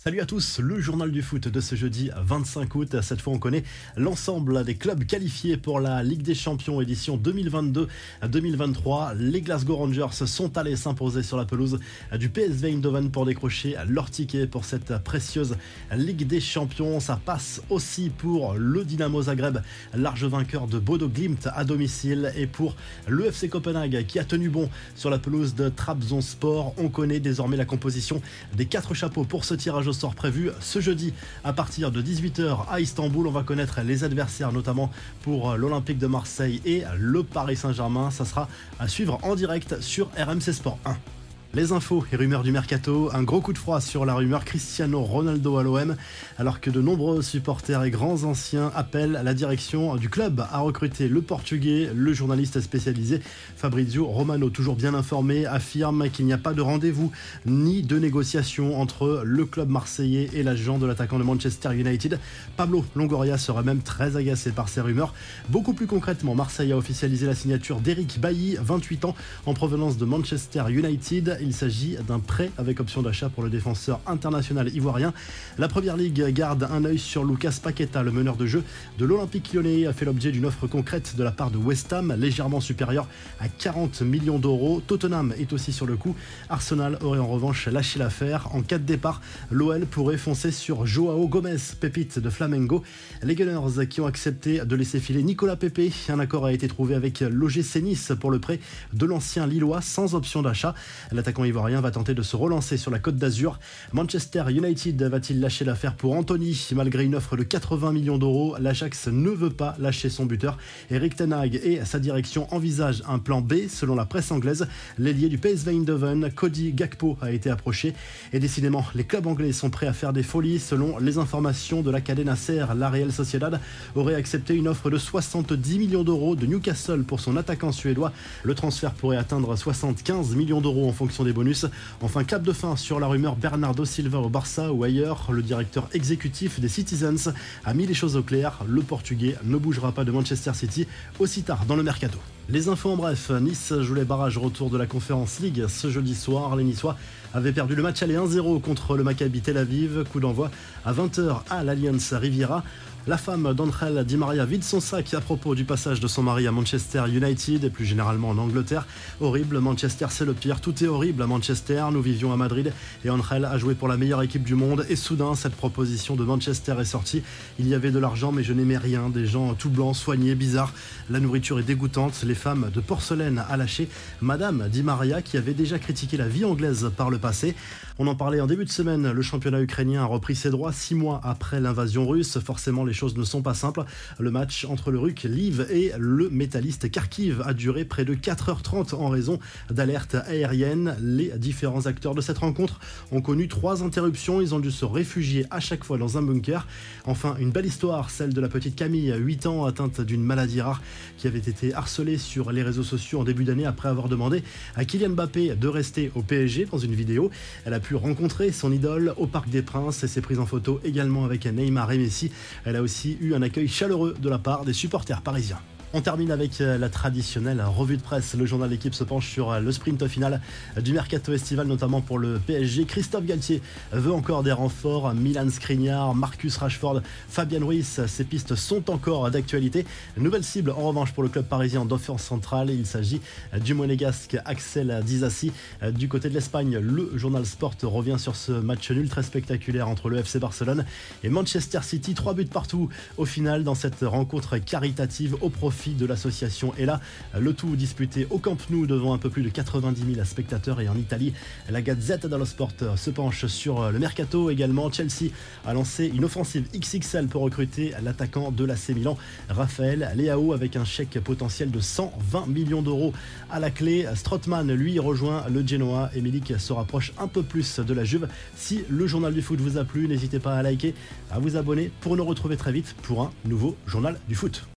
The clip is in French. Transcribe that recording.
Salut à tous, le journal du foot de ce jeudi 25 août. Cette fois, on connaît l'ensemble des clubs qualifiés pour la Ligue des Champions édition 2022-2023. Les Glasgow Rangers sont allés s'imposer sur la pelouse du PSV Eindhoven pour décrocher leur ticket pour cette précieuse Ligue des Champions. Ça passe aussi pour le Dynamo Zagreb, large vainqueur de Bodo Glimt à domicile, et pour le FC Copenhague qui a tenu bon sur la pelouse de Trabzonspor. On connaît désormais la composition des quatre chapeaux pour ce tirage sort prévu ce jeudi à partir de 18h à Istanbul. On va connaître les adversaires, notamment pour l'Olympique de Marseille et le Paris Saint-Germain. Ça sera à suivre en direct sur RMC Sport 1. Les infos et rumeurs du mercato, un gros coup de froid sur la rumeur Cristiano Ronaldo à l'OM, alors que de nombreux supporters et grands anciens appellent la direction du club à recruter le portugais. Le journaliste spécialisé Fabrizio Romano, toujours bien informé, affirme qu'il n'y a pas de rendez-vous ni de négociation entre le club marseillais et l'agent de l'attaquant de Manchester United. Pablo Longoria serait même très agacé par ces rumeurs. Beaucoup plus concrètement, Marseille a officialisé la signature d'Eric Bailly, 28 ans, en provenance de Manchester United. Il s'agit d'un prêt avec option d'achat pour le défenseur international ivoirien. La première ligue garde un œil sur Lucas Paqueta, le meneur de jeu de l'Olympique lyonnais, a fait l'objet d'une offre concrète de la part de West Ham, légèrement supérieure à 40 millions d'euros. Tottenham est aussi sur le coup. Arsenal aurait en revanche lâché l'affaire. En cas de départ, l'OL pourrait foncer sur Joao Gomez, pépite de Flamengo. Les Gunners qui ont accepté de laisser filer Nicolas Pepe. Un accord a été trouvé avec l'OGC Nice pour le prêt de l'ancien Lillois sans option d'achat. L'attaquant ivoirien va tenter de se relancer sur la côte d'Azur. Manchester United va-t-il lâcher l'affaire pour Anthony? Malgré une offre de 80 millions d'euros, l'Ajax ne veut pas lâcher son buteur. Eric Tenag et sa direction envisagent un plan B selon la presse anglaise. L'ailier du PSV Eindhoven, Cody Gakpo, a été approché. Et décidément, les clubs anglais sont prêts à faire des folies. Selon les informations de la Cadena Ser, la Real Sociedad aurait accepté une offre de 70 millions d'euros de Newcastle pour son attaquant suédois. Le transfert pourrait atteindre 75 millions d'euros en fonction des bonus. Enfin, cap de fin sur la rumeur Bernardo Silva au Barça ou ailleurs. Le directeur exécutif des Citizens a mis les choses au clair. Le Portugais ne bougera pas de Manchester City aussi tard dans le mercato. Les infos en bref, Nice joue les barrages retour de la conférence League ce jeudi soir. Les Niçois avaient perdu le match aller 1-0 contre le Maccabi Tel Aviv. Coup d'envoi à 20h à l'Alliance Riviera. La femme d'Andrel Di Maria vide son sac à propos du passage de son mari à Manchester United et plus généralement en Angleterre. Horrible, Manchester c'est le pire, tout est horrible à Manchester, nous vivions à Madrid et Andrel a joué pour la meilleure équipe du monde et soudain cette proposition de Manchester est sortie. Il y avait de l'argent mais je n'aimais rien, des gens tout blancs, soignés, bizarres. La nourriture est dégoûtante, les femmes de porcelaine à lâcher. Madame Di Maria qui avait déjà critiqué la vie anglaise par le passé. On en parlait en début de semaine, le championnat ukrainien a repris ses droits six mois après l'invasion russe. Forcément les choses ne sont pas simples. Le match entre le RUC Liv et le métalliste Kharkiv a duré près de 4h30 en raison d'alertes aériennes. Les différents acteurs de cette rencontre ont connu trois interruptions. Ils ont dû se réfugier à chaque fois dans un bunker. Enfin, une belle histoire, celle de la petite Camille, 8 ans, atteinte d'une maladie rare, qui avait été harcelée sur les réseaux sociaux en début d'année après avoir demandé à Kylian Mbappé de rester au PSG dans une vidéo. Elle a pu rencontrer son idole au Parc des Princes et s'est prise en photo également avec Neymar et Messi. Elle a aussi eu un accueil chaleureux de la part des supporters parisiens. On termine avec euh, la traditionnelle revue de presse. Le journal d'équipe se penche sur euh, le sprint final du mercato estival, notamment pour le PSG. Christophe Galtier veut encore des renforts. Milan Skriniar, Marcus Rashford, Fabien Ruiz. Ces pistes sont encore d'actualité. Nouvelle cible en revanche pour le club parisien d'offense centrale. Il s'agit du monégasque Axel Dizassi. Du côté de l'Espagne, le journal Sport revient sur ce match nul très spectaculaire entre le FC Barcelone et Manchester City. Trois buts partout au final dans cette rencontre caritative au profit de l'association. Et là, le tout disputé au Camp Nou devant un peu plus de 90 000 spectateurs. Et en Italie, la Gazette dello Sport se penche sur le mercato également. Chelsea a lancé une offensive XXL pour recruter l'attaquant de l'AC Milan, Raphaël Leao, avec un chèque potentiel de 120 millions d'euros à la clé. Strottmann, lui, rejoint le Genoa et Milik se rapproche un peu plus de la Juve. Si le journal du foot vous a plu, n'hésitez pas à liker, à vous abonner pour nous retrouver très vite pour un nouveau journal du foot.